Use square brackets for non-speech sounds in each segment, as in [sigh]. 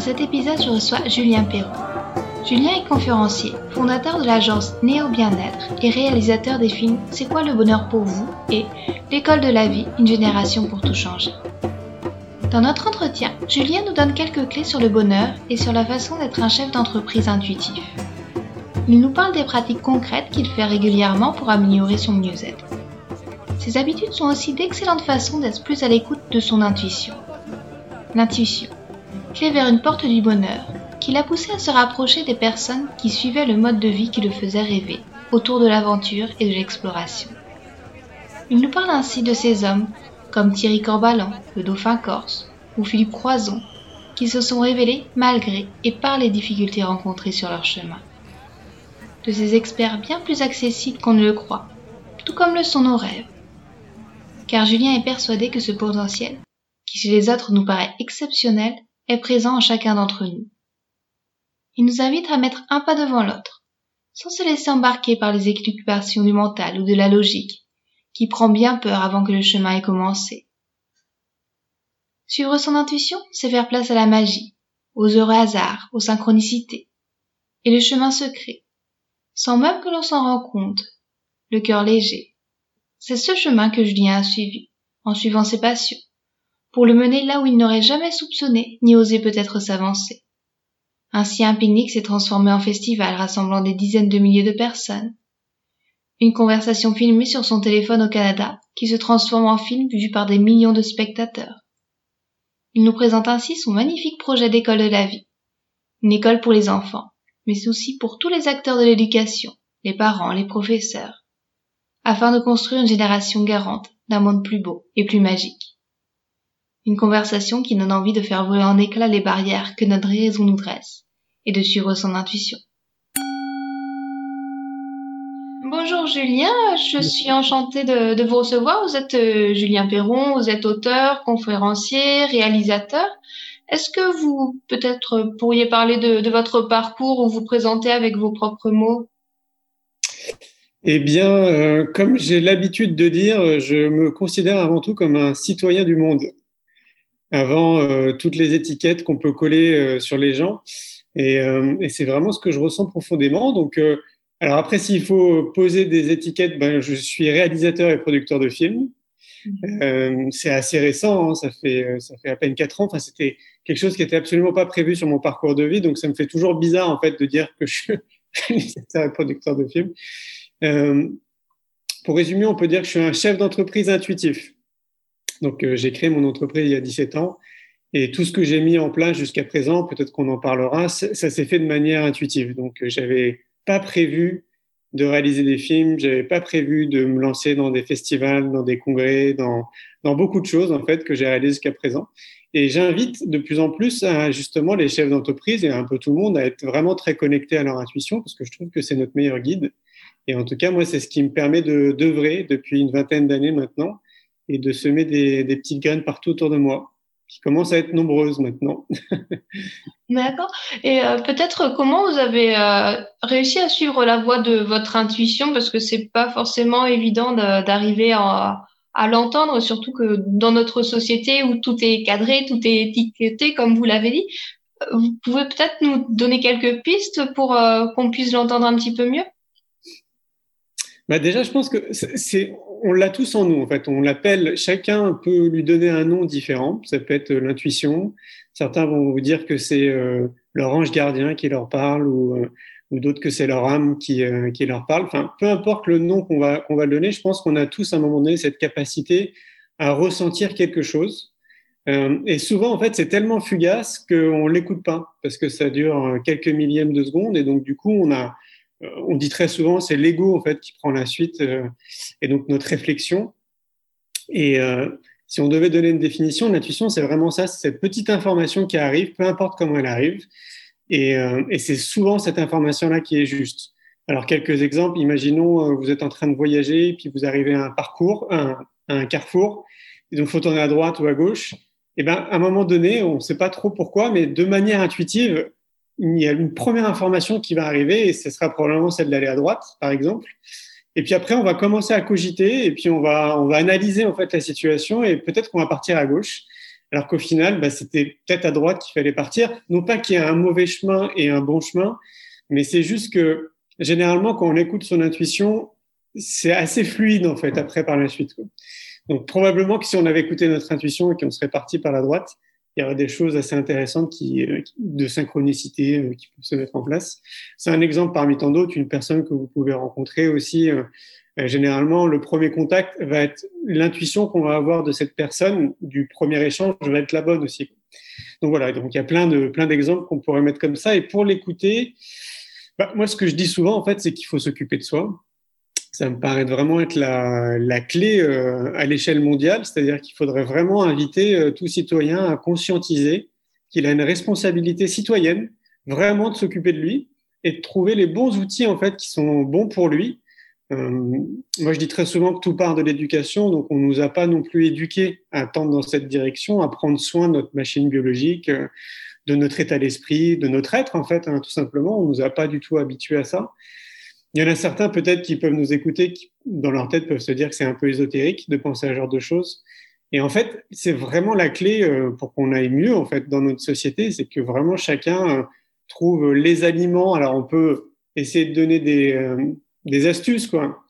Dans cet épisode, je reçois Julien Perrault. Julien est conférencier, fondateur de l'agence Néo Bien-être et réalisateur des films C'est quoi le bonheur pour vous et L'école de la vie, une génération pour tout changer. Dans notre entretien, Julien nous donne quelques clés sur le bonheur et sur la façon d'être un chef d'entreprise intuitif. Il nous parle des pratiques concrètes qu'il fait régulièrement pour améliorer son mieux-être. Ces habitudes sont aussi d'excellentes façons d'être plus à l'écoute de son intuition. L'intuition, clé vers une porte du bonheur, qui l'a poussé à se rapprocher des personnes qui suivaient le mode de vie qui le faisait rêver, autour de l'aventure et de l'exploration. Il nous parle ainsi de ces hommes comme Thierry Corbalan, le dauphin corse, ou Philippe Croison, qui se sont révélés malgré et par les difficultés rencontrées sur leur chemin. De ces experts bien plus accessibles qu'on ne le croit, tout comme le sont nos rêves. Car Julien est persuadé que ce potentiel, qui chez les autres nous paraît exceptionnel, est présent en chacun d'entre nous. Il nous invite à mettre un pas devant l'autre, sans se laisser embarquer par les occupations du mental ou de la logique, qui prend bien peur avant que le chemin ait commencé. Suivre son intuition, c'est faire place à la magie, aux heureux hasards, aux synchronicités. Et le chemin se crée, sans même que l'on s'en rende compte, le cœur léger. C'est ce chemin que Julien a suivi, en suivant ses passions, pour le mener là où il n'aurait jamais soupçonné ni osé peut-être s'avancer. Ainsi un pique-nique s'est transformé en festival rassemblant des dizaines de milliers de personnes, une conversation filmée sur son téléphone au Canada qui se transforme en film vu par des millions de spectateurs. Il nous présente ainsi son magnifique projet d'école de la vie. Une école pour les enfants, mais aussi pour tous les acteurs de l'éducation, les parents, les professeurs, afin de construire une génération garante d'un monde plus beau et plus magique. Une conversation qui donne envie de faire voler en éclats les barrières que notre raison nous dresse et de suivre son intuition. Bonjour Julien, je suis enchantée de, vous recevoir. Vous êtes euh, Julien Perron, vous êtes auteur, conférencier, réalisateur. Est-ce que vous peut-être pourriez parler de, votre parcours ou vous présenter avec vos propres mots? Eh bien, euh, comme j'ai l'habitude de dire, je me considère avant tout comme un citoyen du monde, avant euh, toutes les étiquettes qu'on peut coller sur les gens. Et, et c'est vraiment ce que je ressens profondément. Donc, alors après, s'il faut poser des étiquettes, ben, je suis réalisateur et producteur de films. Mhm. Euh, c'est assez récent, hein, ça fait euh, ça fait à peine quatre ans. Enfin, c'était quelque chose qui était absolument pas prévu sur mon parcours de vie, donc ça me fait toujours bizarre en fait de dire que je [laughs] suis réalisateur et producteur de films. Euh, pour résumer, on peut dire que je suis un chef d'entreprise intuitif. Donc euh, j'ai créé mon entreprise il y a 17 ans et tout ce que j'ai mis en place jusqu'à présent, peut-être qu'on en parlera, ça s'est fait de manière intuitive. Donc euh, j'avais pas prévu de réaliser des films, j'avais pas prévu de me lancer dans des festivals, dans des congrès, dans, beaucoup de choses en fait que j'ai réalisées jusqu'à présent. Et j'invite de plus en plus à, justement les chefs d'entreprise et un peu tout le monde à être vraiment très connectés à leur intuition parce que je trouve que c'est notre meilleur guide. Et en tout cas, moi, c'est ce qui me permet de d'œuvrer depuis une vingtaine d'années maintenant et de semer des, des petites graines partout autour de moi qui commencent à être nombreuses maintenant. [laughs] D'accord. Et euh, peut-être comment vous avez euh, réussi à suivre la voie de votre intuition? Parce que c'est pas forcément évident d'arriver à, à l'entendre, surtout que dans notre société où tout est cadré, tout est étiqueté, comme vous l'avez dit. Vous pouvez peut-être nous donner quelques pistes pour euh, qu'on puisse l'entendre un petit peu mieux? Bah déjà, je pense que c'est, on l'a tous en nous, en fait. On l'appelle, chacun peut lui donner un nom différent. Ça peut être l'intuition. Certains vont vous dire que c'est euh, leur ange gardien qui leur parle ou, euh, ou d'autres que c'est leur âme qui, euh, qui leur parle. Enfin, peu importe le nom qu'on va, qu'on va donner, je pense qu'on a tous à un moment donné cette capacité à ressentir quelque chose. et souvent, en fait, c'est tellement fugace qu'on ne l'écoute pas parce que ça dure quelques millièmes de seconde et donc, du coup, on a, on dit très souvent, c'est l'ego en fait qui prend la suite euh, et donc notre réflexion. Et euh, Si on devait donner une définition, l'intuition, c'est vraiment ça, c'est cette petite information qui arrive, peu importe comment elle arrive, et, euh, c'est souvent cette information-là qui est juste. Alors, quelques exemples, imaginons, euh, vous êtes en train de voyager, puis vous arrivez à un parcours, un, un carrefour, et donc il faut tourner à droite ou à gauche. Et ben, à un moment donné, on ne sait pas trop pourquoi, mais de manière intuitive, il y a une première information qui va arriver, et ce sera probablement celle d'aller à droite, par exemple. Et puis après, on va commencer à cogiter, et puis on va, on va analyser en fait la situation, et peut-être qu'on va partir à gauche. Alors qu'au final, bah, c'était peut-être à droite qu'il fallait partir. Non pas qu'il y ait un mauvais chemin et un bon chemin, mais c'est juste que généralement, quand on écoute son intuition, c'est assez fluide en fait après par la suite. Donc probablement que si on avait écouté notre intuition et qu'on serait parti par la droite, il y aurait des choses assez intéressantes qui, euh, de synchronicité euh, qui peuvent se mettre en place. C'est un exemple parmi tant d'autres, une personne que vous pouvez rencontrer aussi. Euh, généralement, le premier contact va être l'intuition qu'on va avoir de cette personne du premier échange va être la bonne aussi. Donc voilà, donc il y a plein de plein d'exemples qu'on pourrait mettre comme ça. Et pour l'écouter, bah, moi ce que je dis souvent en fait, c'est qu'il faut s'occuper de soi ça me paraît vraiment être la, clé euh, à l'échelle mondiale, c'est-à-dire qu'il faudrait vraiment inviter euh, tout citoyen à conscientiser qu'il a une responsabilité citoyenne, vraiment de s'occuper de lui et de trouver les bons outils en fait qui sont bons pour lui. Euh, moi, je dis très souvent que tout part de l'éducation, donc on nous a pas non plus éduqués à tendre dans cette direction, à prendre soin de notre machine biologique, de notre état d'esprit, de notre être en fait, hein, tout simplement. On nous a pas du tout habitués à ça. Il y en a certains peut-être qui peuvent nous écouter, qui dans leur tête peuvent se dire que c'est un peu ésotérique de penser à ce genre de choses. Et en fait, c'est vraiment la clé euh, pour qu'on aille mieux en fait dans notre société, c'est que vraiment chacun euh, trouve les aliments. Alors on peut essayer de donner des, euh, des astuces quoi,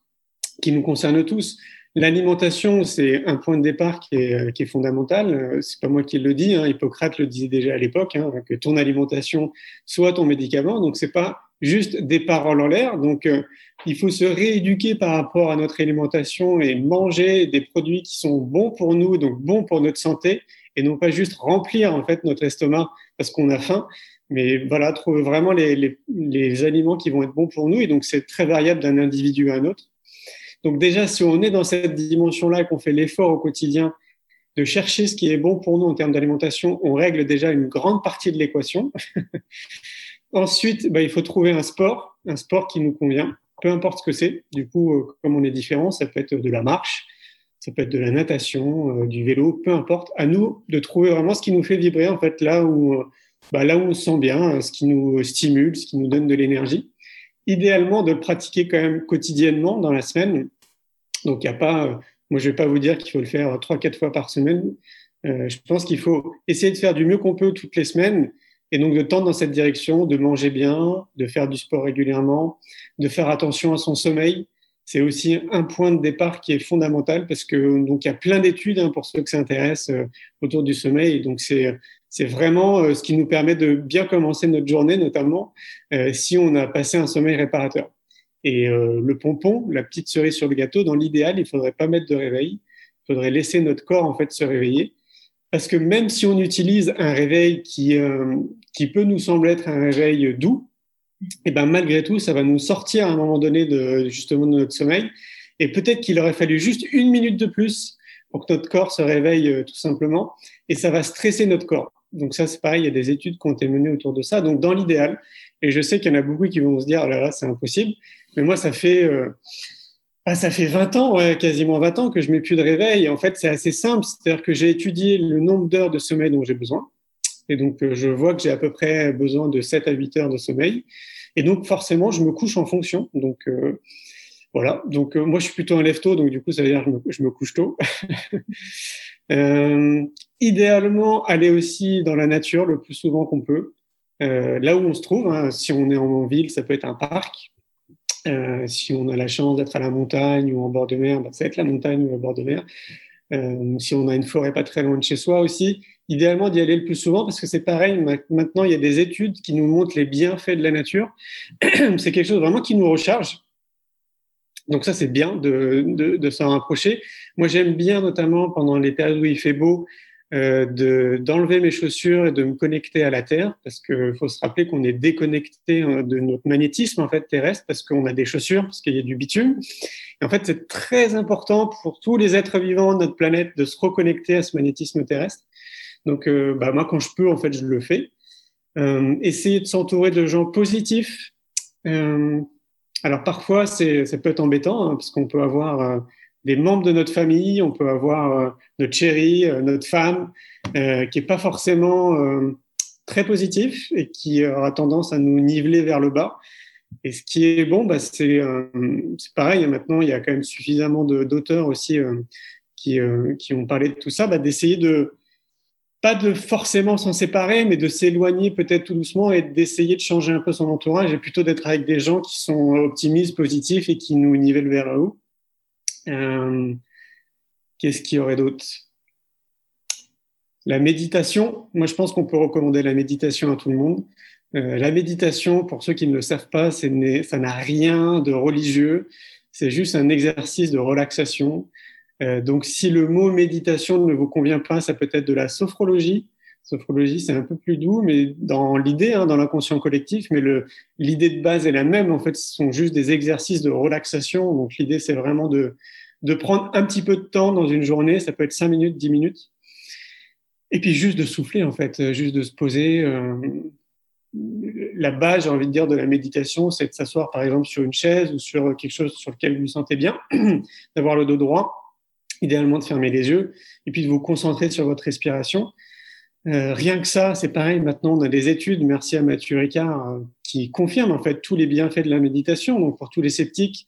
qui nous concernent tous. L'alimentation, c'est un point de départ qui est, qui est fondamental. C'est pas moi qui le dis. Hein. Hippocrate le disait déjà à l'époque hein, que ton alimentation soit ton médicament. Donc c'est pas juste des paroles en l'air. Donc, euh, il faut se rééduquer par rapport à notre alimentation et manger des produits qui sont bons pour nous, donc bons pour notre santé, et non pas juste remplir en fait notre estomac parce qu'on a faim. Mais voilà, trouver vraiment les, les, aliments qui vont être bons pour nous. Et donc, c'est très variable d'un individu à un autre. Donc déjà, si on est dans cette dimension-là, qu'on fait l'effort au quotidien de chercher ce qui est bon pour nous en termes d'alimentation, on règle déjà une grande partie de l'équation. [laughs] Ensuite, bah, il faut trouver un sport, un sport qui nous convient, peu importe ce que c'est. Du coup, euh, comme on est différent, ça peut être de la marche, ça peut être de la natation, euh, du vélo, peu importe. À nous de trouver vraiment ce qui nous fait vibrer, en fait, là où, euh, bah, là où on se sent bien, ce qui nous stimule, ce qui nous donne de l'énergie. Idéalement, de le pratiquer quand même quotidiennement dans la semaine. Donc, il n'y a pas, moi, je vais pas vous dire qu'il faut le faire trois, quatre fois par semaine. je pense qu'il faut essayer de faire du mieux qu'on peut toutes les semaines et donc de tendre dans cette direction, de manger bien, de faire du sport régulièrement, de faire attention à son sommeil. C'est aussi un point de départ qui est fondamental parce que donc il y a plein d'études hein, pour ceux que ça intéresse euh, autour du sommeil. donc c'est c'est vraiment euh, ce qui nous permet de bien commencer notre journée, notamment euh, si on a passé un sommeil réparateur. Et le pompon, la petite cerise sur le gâteau, dans l'idéal, il faudrait pas mettre de réveil. Il faudrait laisser notre corps en fait se réveiller parce que même si on utilise un réveil qui, euh, qui peut nous sembler être un réveil doux, et eh ben malgré tout, ça va nous sortir à un moment donné de justement de notre sommeil. Et peut-être qu'il aurait fallu juste une minute de plus pour que notre corps se réveille euh, tout simplement, et ça va stresser notre corps. Donc ça, c'est pareil, il y a des études qui ont été menées autour de ça. Donc dans l'idéal, et je sais qu'il y en a beaucoup qui vont se dire, oh là là, c'est impossible, mais moi, ça fait... Euh, ah, ça fait 20 ans, quasiment 20 ans que je mets plus de réveil. En fait, c'est assez simple. C'est-à-dire que j'ai étudié le nombre d'heures de sommeil dont j'ai besoin. Et donc, euh, je vois que j'ai à peu près besoin de 7 à 8 heures de sommeil. Et donc, forcément, je me couche en fonction. Donc, euh, voilà. Donc, euh, moi, je suis plutôt un lève-tôt. Donc, du coup, ça veut dire que je me, couche tôt. [laughs] idéalement, aller aussi dans la nature le plus souvent qu'on peut. là où on se trouve, hein, si on est en ville, ça peut être un parc, euh, si on a la chance d'être à la montagne ou en bord de mer, bah, ça va être la montagne ou en bord de mer. Euh, si on a une forêt pas très loin de chez soi aussi, idéalement d'y aller le plus souvent parce que c'est pareil. Maintenant, il y a des études qui nous montrent les bienfaits de la nature. [clears throat] c'est quelque chose vraiment qui nous recharge. Donc ça, c'est bien de, de, de s'en rapprocher. Moi, j'aime bien, notamment pendant les périodes où il fait beau, euh, d'enlever mes chaussures et de me connecter à la Terre, parce qu'il faut se rappeler qu'on est déconnecté hein, de notre magnétisme en fait terrestre, parce qu'on a des chaussures, parce qu'il y a du bitume. Et en fait, c'est très important pour tous les êtres vivants de notre planète de se reconnecter à ce magnétisme terrestre. Donc, euh, bah, moi, quand je peux, en fait, je le fais. Euh, essayer de s'entourer de gens positifs. Euh, alors parfois, ça peut être embêtant, hein, parce qu'on peut avoir euh, des membres de notre famille, on peut avoir euh, notre chérie, euh, notre femme, euh, qui est pas forcément très positif et qui aura tendance à nous niveler vers le bas. Et ce qui est bon, bah, c'est, c'est pareil. Maintenant, il y a quand même suffisamment d'auteurs aussi qui, qui ont parlé de tout ça, bah, d'essayer de pas de forcément s'en séparer, mais de s'éloigner peut-être tout doucement et d'essayer de changer un peu son entourage et plutôt d'être avec des gens qui sont optimistes, positifs et qui nous nivellent vers le haut. Euh, Qu'est-ce qu'il y aurait d'autre? La méditation. Moi, je pense qu'on peut recommander la méditation à tout le monde. Euh, la méditation, pour ceux qui ne le savent pas, ça n'a rien de religieux. C'est juste un exercice de relaxation. Euh, donc, si le mot méditation ne vous convient pas, ça peut être de la sophrologie. Sophrologie, c'est un peu plus doux, mais dans l'idée, hein, dans l'inconscient collectif, mais l'idée de base est la même. En fait, ce sont juste des exercices de relaxation. Donc, l'idée, c'est vraiment de, prendre un petit peu de temps dans une journée. Ça peut être 5 minutes, 10 minutes. Et puis, juste de souffler, en fait, juste de se poser. Euh, la base, j'ai envie de dire, de la méditation, c'est de s'asseoir, par exemple, sur une chaise ou sur quelque chose sur lequel vous vous sentez bien, [clears throat] d'avoir le dos droit idéalement de fermer les yeux et puis de vous concentrer sur votre respiration. Euh, rien que ça, c'est pareil. Maintenant, on a des études, merci à Mathieu Ricard, euh, qui confirment en fait tous les bienfaits de la méditation. Donc, pour tous les sceptiques,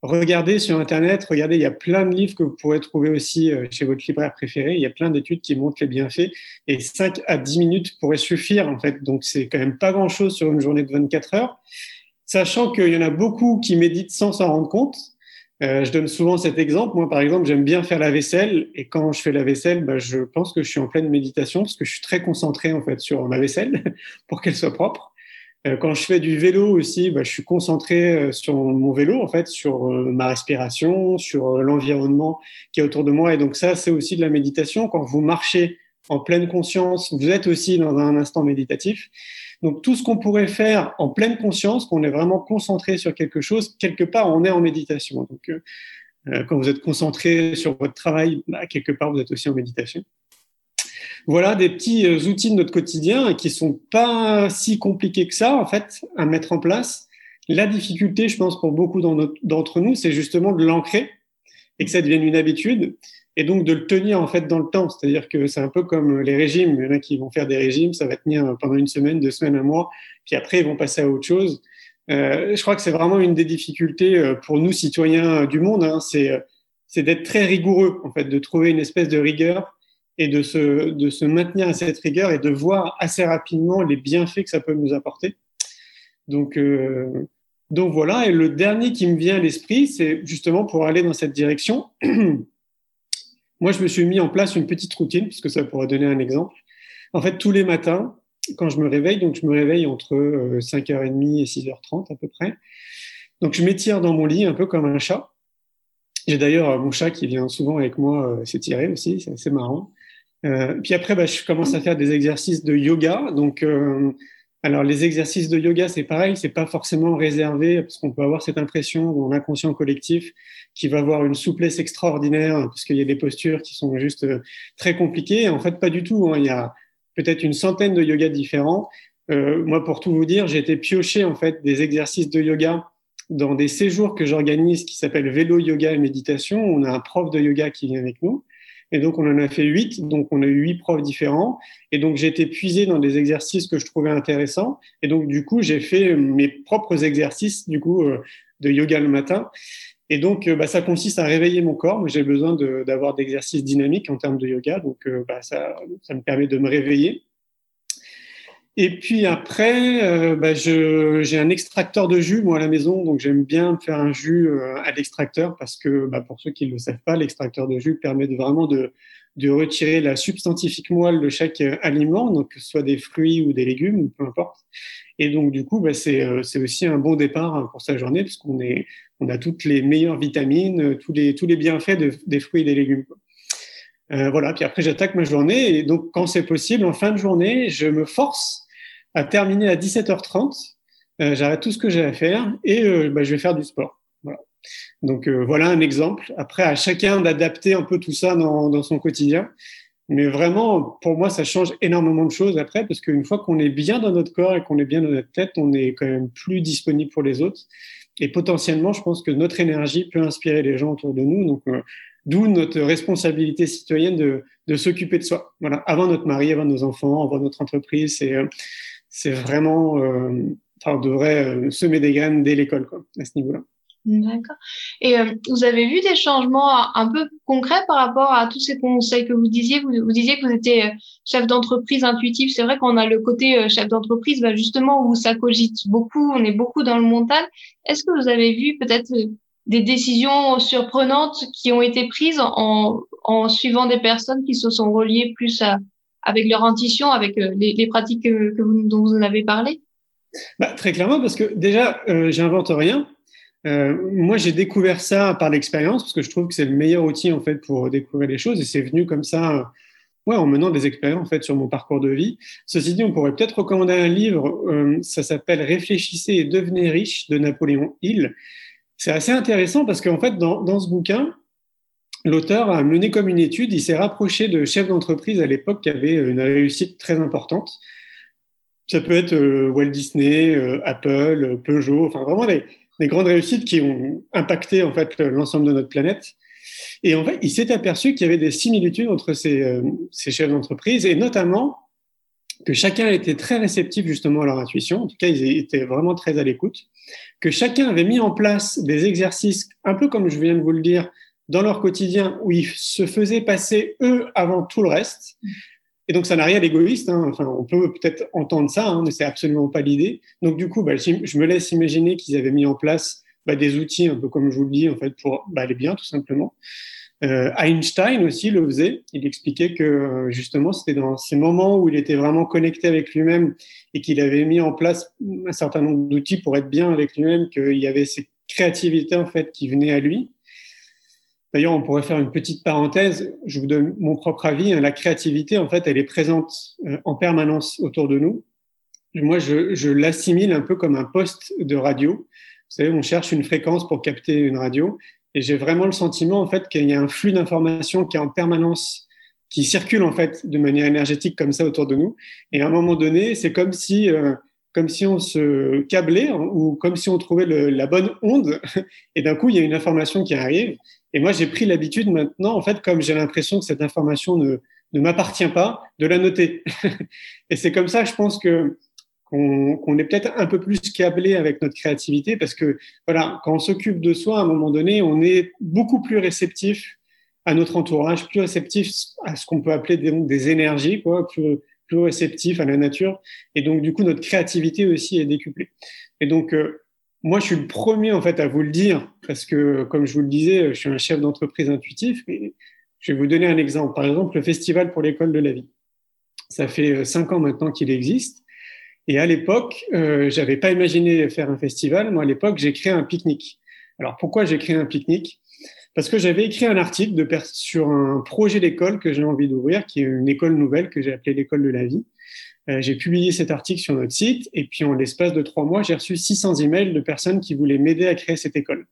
regardez sur Internet, regardez, il y a plein de livres que vous pourrez trouver aussi euh, chez votre libraire préféré. Il y a plein d'études qui montrent les bienfaits et 5 à 10 minutes pourraient suffire en fait. Donc, c'est quand même pas grand-chose sur une journée de 24 heures. Sachant qu'il y en a beaucoup qui méditent sans s'en rendre compte, euh, je donne souvent cet exemple. Moi, par exemple, j'aime bien faire la vaisselle et quand je fais la vaisselle, bah, je pense que je suis en pleine méditation parce que je suis très concentré en fait sur ma vaisselle [laughs] pour qu'elle soit propre. Euh, quand je fais du vélo aussi, bah, je suis concentré euh, sur mon vélo en fait, sur ma respiration, sur l'environnement qui est autour de moi. Et donc ça, c'est aussi de la méditation. Quand vous marchez en pleine conscience, vous êtes aussi dans un instant méditatif. Donc tout ce qu'on pourrait faire en pleine conscience, qu'on est vraiment concentré sur quelque chose, quelque part on est en méditation. Donc euh, euh, quand vous êtes concentré sur votre travail, bah, quelque part vous êtes aussi en méditation. Voilà des petits euh, outils de notre quotidien qui sont pas si compliqués que ça en fait à mettre en place. La difficulté, je pense, pour beaucoup d'entre nous, c'est justement de l'ancrer et que ça devienne une habitude et donc de le tenir en fait dans le temps. C'est-à-dire que c'est un peu comme les régimes. Il y en a qui vont faire des régimes, ça va tenir pendant une semaine, deux semaines, un mois, puis après ils vont passer à autre chose. Euh, je crois que c'est vraiment une des difficultés euh, pour nous citoyens du monde, hein, c'est euh, c'est d'être très rigoureux en fait, de trouver une espèce de rigueur et de se de se maintenir à cette rigueur et de voir assez rapidement les bienfaits que ça peut nous apporter. Donc donc voilà. Et le dernier qui me vient à l'esprit, c'est justement pour aller dans cette direction. [clears throat] Moi, je me suis mis en place une petite routine, puisque ça pourrait donner un exemple. En fait, tous les matins, quand je me réveille, donc je me réveille entre 5h30 euh, et 6h30 à peu près. Donc, je m'étire dans mon lit un peu comme un chat. J'ai d'ailleurs euh, mon chat qui vient souvent avec moi euh, s'étirer aussi, c'est assez marrant. Puis après, bah, je commence à faire des exercices de yoga. Donc, alors les exercices de yoga, c'est pareil, c'est pas forcément réservé parce qu'on peut avoir cette impression dans l'inconscient collectif qui va avoir une souplesse extraordinaire parce qu'il y a des postures qui sont juste euh, très compliquées. En fait, pas du tout. Hein. Il y a peut-être une centaine de yogas différents. Euh, moi, pour tout vous dire, j'ai été pioché en fait des exercices de yoga dans des séjours que j'organise qui s'appellent vélo yoga et méditation. On a un prof de yoga qui vient avec nous et donc, on en a fait huit. Donc, on a eu huit profs différents. Et donc, j'ai été puisé dans des exercices que je trouvais intéressants. Et donc, du coup, j'ai fait mes propres exercices, du coup, euh, de yoga le matin. Et donc, euh, bah, ça consiste à réveiller mon corps. J'ai besoin d'avoir d'exercices dynamiques en termes de yoga. Donc, euh, bah, ça me permet de me réveiller. Et puis après, euh, bah, j'ai un extracteur de jus moi à la maison, donc j'aime bien faire un jus euh, à l'extracteur parce que bah, pour ceux qui ne le savent pas, l'extracteur de jus permet de, vraiment de, de retirer la substantifique moelle de chaque euh, aliment, donc que ce soit des fruits ou des légumes, peu importe. Et donc du coup, bah, c'est aussi un bon départ pour sa journée puisqu'on est on a toutes les meilleures vitamines, tous les tous les bienfaits de, des fruits et des légumes. voilà, puis après j'attaque ma journée. Et donc quand c'est possible, en fin de journée, je me force à terminer à 17h30. J'arrête tout ce que j'ai à faire et bah, je vais faire du sport. Voilà. Donc voilà un exemple. Après, à chacun d'adapter un peu tout ça dans, dans son quotidien. Mais vraiment, pour moi, ça change énormément de choses après, parce qu'une fois qu'on est bien dans notre corps et qu'on est bien dans notre tête, on est quand même plus disponible pour les autres. Et potentiellement, je pense que notre énergie peut inspirer les gens autour de nous. Donc, euh, d'où notre responsabilité citoyenne de, de s'occuper de soi. Voilà, avant notre mari, avant nos enfants, avant notre entreprise, c'est euh, c'est vraiment, euh, enfin, on devrait euh, semer des graines dès l'école, quoi, à ce niveau-là. D'accord. Et euh, vous avez vu des changements un peu concrets par rapport à tous ces conseils que vous disiez? Vous, vous disiez que vous étiez euh, chef d'entreprise intuitif. C'est vrai qu'on a le côté euh, chef d'entreprise, bah justement, où ça cogite beaucoup, on est beaucoup dans le mental. Est-ce que vous avez vu peut-être des décisions surprenantes qui ont été prises en, en suivant des personnes qui se sont reliées plus à, avec leur intuition, avec les, les pratiques que, que vous, dont vous en avez parlé? Bah, Très clairement, parce que déjà, euh, j'invente rien. Euh, moi, j'ai découvert ça par l'expérience parce que je trouve que c'est le meilleur outil en fait pour découvrir les choses et c'est venu comme ça, euh, ouais, en menant des expériences en fait sur mon parcours de vie. Ceci dit, on pourrait peut-être recommander un livre. Euh, ça s'appelle Réfléchissez et devenez riche de Napoléon Hill. C'est assez intéressant parce qu'en fait, dans ce bouquin, l'auteur a mené comme une étude. Il s'est rapproché de chefs d'entreprise à l'époque qui avaient une réussite très importante. Ça peut être Walt Disney, Apple, Peugeot, enfin vraiment des grandes réussites qui ont impacté en fait l'ensemble de notre planète. Et en fait, il s'est aperçu qu'il y avait des similitudes entre ces, euh, ces chefs d'entreprise et notamment que chacun était très réceptif justement à leur intuition. En tout cas, ils étaient vraiment très à l'écoute. Que chacun avait mis en place des exercices, un peu comme je viens de vous le dire, dans leur quotidien, où ils se faisaient passer eux avant tout le reste. Et donc, ça n'a rien d'égoïste. Hein. Enfin, on peut peut-être entendre ça, hein, mais c'est absolument pas l'idée. Donc, du coup, bah, je me laisse imaginer qu'ils avaient mis en place bah, des outils, un peu comme je vous le dis, en fait, pour bah, aller bien, tout simplement. Euh, Einstein aussi le faisait. Il expliquait que justement, c'était dans ces moments où il était vraiment connecté avec lui-même et qu'il avait mis en place un certain nombre d'outils pour être bien avec lui-même, qu'il y avait cette créativité en fait qui venait à lui. D'ailleurs, on pourrait faire une petite parenthèse. Je vous donne mon propre avis. Hein. La créativité, en fait, elle est présente euh, en permanence autour de nous. Moi, je, je l'assimile un peu comme un poste de radio. Vous savez, on cherche une fréquence pour capter une radio. Et j'ai vraiment le sentiment, en fait, qu'il y a un flux d'informations qui est en permanence, qui circule, en fait, de manière énergétique comme ça autour de nous. Et à un moment donné, c'est comme si, euh, comme si on se câblait hein, ou comme si on trouvait la bonne onde. [laughs] Et d'un coup, il y a une information qui arrive. Et moi, j'ai pris l'habitude maintenant, en fait, comme j'ai l'impression que cette information ne, ne m'appartient pas, de la noter. [laughs] et c'est comme ça, je pense que qu'on est peut-être un peu plus câblé avec notre créativité parce que voilà, quand on s'occupe de soi, à un moment donné, on est beaucoup plus réceptif à notre entourage, plus réceptif à ce qu'on peut appeler des, énergies, quoi, plus réceptif à la nature. Et donc, du coup, notre créativité aussi est décuplée. Et donc, euh, moi, je suis le premier en fait à vous le dire parce que, comme je vous le disais, je suis un chef d'entreprise intuitif. Mais je vais vous donner un exemple. Par exemple, le Festival pour l'école de la vie. Ça fait euh, cinq ans maintenant qu'il existe. Et à l'époque, euh, j'avais pas imaginé faire un festival. Moi, à l'époque, j'ai créé un pique-nique. Alors, pourquoi j'ai créé un pique-nique? Parce que j'avais écrit un article de sur un projet d'école que j'ai envie d'ouvrir, qui est une école nouvelle que j'ai appelée l'école de la vie. Euh, j'ai publié cet article sur notre site et puis en l'espace de trois mois, j'ai reçu 600 emails de personnes qui voulaient m'aider à créer cette école.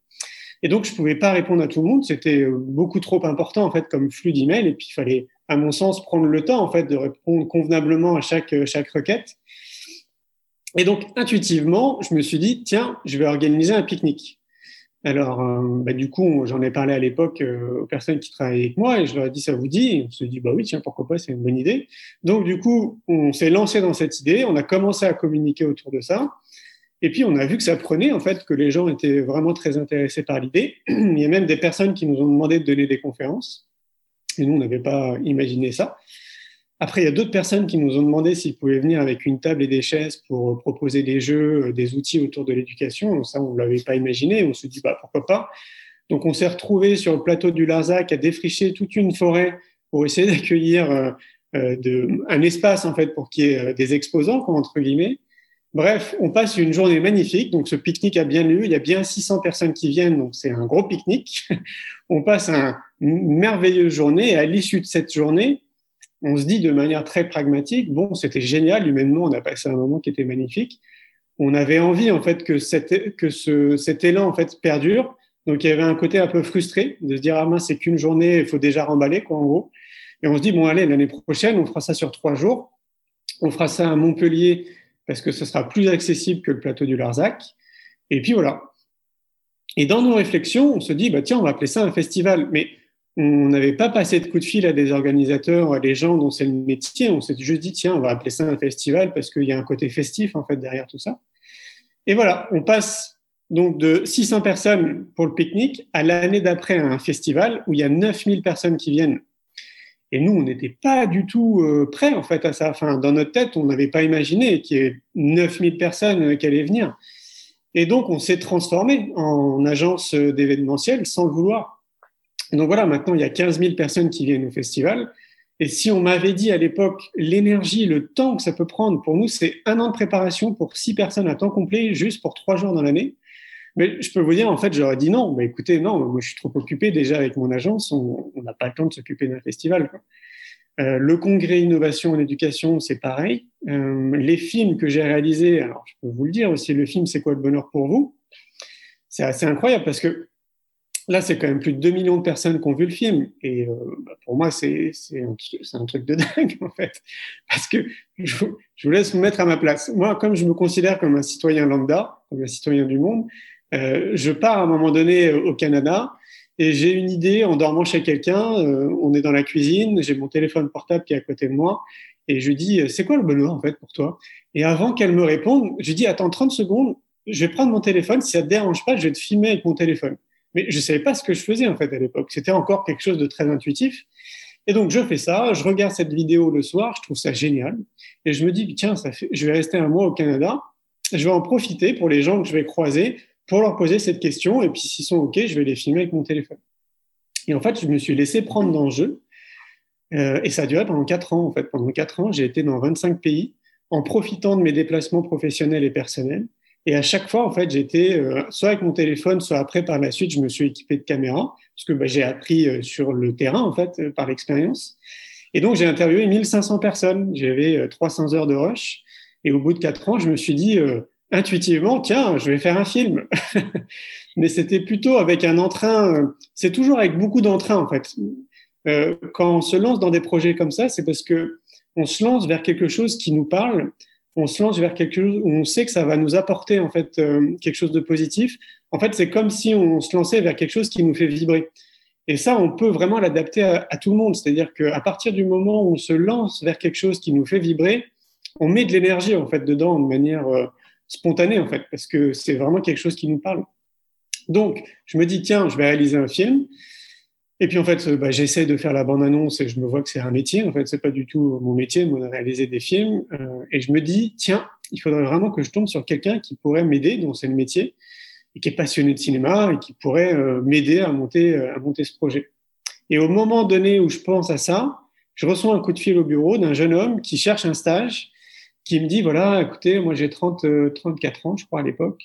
Et donc, je pouvais pas répondre à tout le monde. C'était euh, beaucoup trop important, en fait, comme flux d'emails. Et puis, il fallait, à mon sens, prendre le temps, en fait, de répondre convenablement à chaque, euh, chaque requête. Et donc, intuitivement, je me suis dit, tiens, je vais organiser un pique-nique. Alors, euh, bah, du coup, j'en ai parlé à l'époque euh, aux personnes qui travaillaient avec moi et je leur ai dit, ça vous dit? On se dit, bah oui, tiens, pourquoi pas, c'est une bonne idée. Donc, du coup, on s'est lancé dans cette idée, on a commencé à communiquer autour de ça. Et puis, on a vu que ça prenait, en fait, que les gens étaient vraiment très intéressés par l'idée. [clears throat] Il y a même des personnes qui nous ont demandé de donner des conférences. Et nous, on n'avait pas imaginé ça. Après, il y a d'autres personnes qui nous ont demandé s'ils pouvaient venir avec une table et des chaises pour proposer des jeux, euh, des outils autour de l'éducation. Ça, on ne l'avait pas imaginé. On se dit, bah, pourquoi pas. Donc, on s'est retrouvé sur le plateau du Larzac à défricher toute une forêt pour essayer [laughs] d'accueillir euh, euh, un espace, en fait, pour qu'il y ait des exposants, entre guillemets. Bref, on passe une journée magnifique. Donc, ce pique-nique a bien lieu. Il y a bien 600 personnes qui viennent. Donc, c'est un gros pique-nique. [laughs] on passe un, une merveilleuse journée. Et à l'issue de cette journée, on se dit de manière très pragmatique, bon, c'était génial, humainement, on a passé un moment qui était magnifique. On avait envie, en fait, que, cet élan, en fait, perdure. Donc, il y avait un côté un peu frustré de se dire, ah mince, c'est qu'une journée, il faut déjà remballer, quoi, en gros. Et on se dit, bon, allez, l'année prochaine, on fera ça sur trois jours. On fera ça à Montpellier parce que ce sera plus accessible que le plateau du Larzac. Et puis voilà. Et dans nos réflexions, on se dit, bah, tiens, on va appeler ça un festival. Mais on n'avait pas passé de coup de fil à des organisateurs, à des gens dont c'est le métier. On s'est juste dit, tiens, on va appeler ça un festival parce qu'il y a un côté festif, en fait, derrière tout ça. Et voilà, on passe donc de 600 personnes pour le pique-nique à l'année d'après à un festival où il y a 9000 personnes qui viennent et nous, on n'était pas du tout euh, prêts en fait à ça. Enfin, dans notre tête, on n'avait pas imaginé qu'il y ait 9000 personnes euh, qui allaient venir. Et donc, on s'est transformé en agence euh, d'événementiel sans le vouloir. Donc voilà, maintenant, il y a 15 000 personnes qui viennent au festival. Et si on m'avait dit à l'époque l'énergie, le temps que ça peut prendre, pour nous, c'est un an de préparation pour six personnes à temps complet, juste pour trois jours dans l'année. Mais je peux vous dire, en fait, j'aurais dit non. Mais écoutez, non, moi, je suis trop occupé déjà avec mon agence. On n'a pas le temps de s'occuper d'un festival. Euh, le congrès innovation en éducation, c'est pareil. Euh, les films que j'ai réalisés, alors je peux vous le dire aussi, le film C'est quoi le bonheur pour vous? C'est assez incroyable parce que là, c'est quand même plus de 2 millions de personnes qui ont vu le film. Et euh, bah, pour moi, c'est un, truc de [laughs] dingue, en fait. Parce que je, vous laisse vous mettre à ma place. Moi, comme je me considère comme un citoyen lambda, comme un citoyen du monde, euh, je pars à un moment donné euh, au Canada et j'ai une idée en dormant chez quelqu'un. On est dans la cuisine, j'ai mon téléphone portable qui est à côté de moi et je lui dis c'est quoi le bonheur en fait pour toi? Et avant qu'elle me réponde, je dis attends 30 secondes, je vais prendre mon téléphone. Si ça te dérange pas, je vais te filmer avec mon téléphone. Mais je savais pas ce que je faisais en fait à l'époque. C'était encore quelque chose de très intuitif. Et donc je fais ça, je regarde cette vidéo le soir, je trouve ça génial et je me dis tiens je vais rester un mois au Canada, je vais en profiter pour les gens que je vais croiser pour leur poser cette question. Et puis, s'ils sont OK, je vais les filmer avec mon téléphone. Et en fait, je me suis laissé prendre dans le jeu. Euh, et ça a duré pendant quatre ans. En fait, pendant quatre ans, j'ai été dans 25 pays en profitant de mes déplacements professionnels et personnels. Et à chaque fois, en fait, j'étais euh, soit avec mon téléphone, soit après, par la suite, je me suis équipé de caméras, parce que bah, j'ai appris euh, sur le terrain, en fait, par l'expérience. Et donc, j'ai interviewé 1500 personnes. J'avais 300 heures de rush. Et au bout de quatre ans, je me suis dit, intuitivement, tiens, je vais faire un film. [laughs] Mais c'était plutôt avec un entrain, c'est toujours avec beaucoup d'entrain en fait. Euh, quand on se lance dans des projets comme ça, c'est parce que on se lance vers quelque chose qui nous parle, on se lance vers quelque chose où on sait que ça va nous apporter en fait euh, quelque chose de positif. En fait, c'est comme si on se lançait vers quelque chose qui nous fait vibrer. Et ça, on peut vraiment l'adapter à, tout le monde. C'est-à-dire qu'à partir du moment où on se lance vers quelque chose qui nous fait vibrer, on met de l'énergie en fait dedans de manière euh, spontané en fait, parce que c'est vraiment quelque chose qui nous parle. Donc, je me dis, tiens, je vais réaliser un film. Et puis en fait, bah, j'essaie de faire la bande-annonce et je me vois que c'est un métier. En fait, c'est pas du tout mon métier, moi, de réaliser des films. Euh, et je me dis, tiens, il faudrait vraiment que je tombe sur quelqu'un qui pourrait m'aider, dont c'est le métier, et qui est passionné de cinéma et qui pourrait euh, m'aider à monter, euh, à monter ce projet. Et au moment donné où je pense à ça, je reçois un coup de fil au bureau d'un jeune homme qui cherche un stage qui me dit voilà, écoutez, moi j'ai 30, 34 euh, ans, je crois, à l'époque.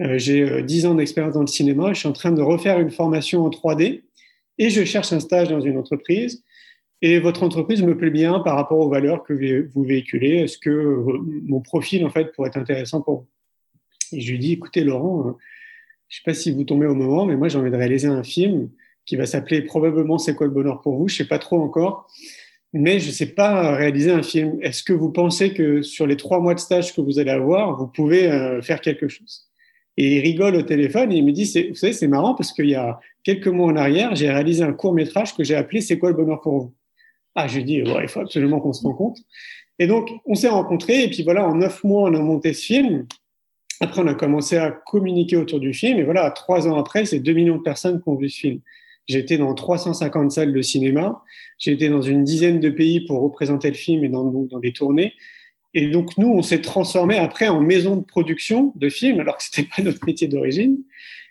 Euh, j'ai 10 euh, ans d'expérience dans le cinéma. Je suis en train de refaire une formation en 3D et je cherche un stage dans une entreprise. Et votre entreprise me plaît bien par rapport aux valeurs que vous véhiculez. Est-ce que mon profil, en fait, pourrait être intéressant pour vous? Et je lui dis écoutez, Laurent, je ne sais pas si vous tombez au moment, mais moi j'ai envie de réaliser un film qui va s'appeler probablement C'est quoi le bonheur pour vous? Je ne sais pas trop encore mais je ne sais pas réaliser un film. Est-ce que vous pensez que sur les trois mois de stage que vous allez avoir, vous pouvez euh, faire quelque chose? Et il rigole au téléphone et il me dit, vous savez, c'est marrant parce qu'il y a quelques mois en arrière, j'ai réalisé un court métrage que j'ai appelé C'est quoi le bonheur pour vous? Ah, je lui dis, il faut absolument qu'on se rencontre. Et donc, on s'est rencontrés et puis voilà, en neuf mois, on a monté ce film. Après, on a commencé à communiquer autour du film et voilà, trois ans après, c'est deux millions de personnes qui ont vu ce film. J'ai été dans 350 salles de cinéma. J'ai été dans une dizaine de pays pour représenter le film et dans, dans des tournées. Et donc, nous, on s'est transformé après en maison de production de films, alors que c'était pas notre métier d'origine.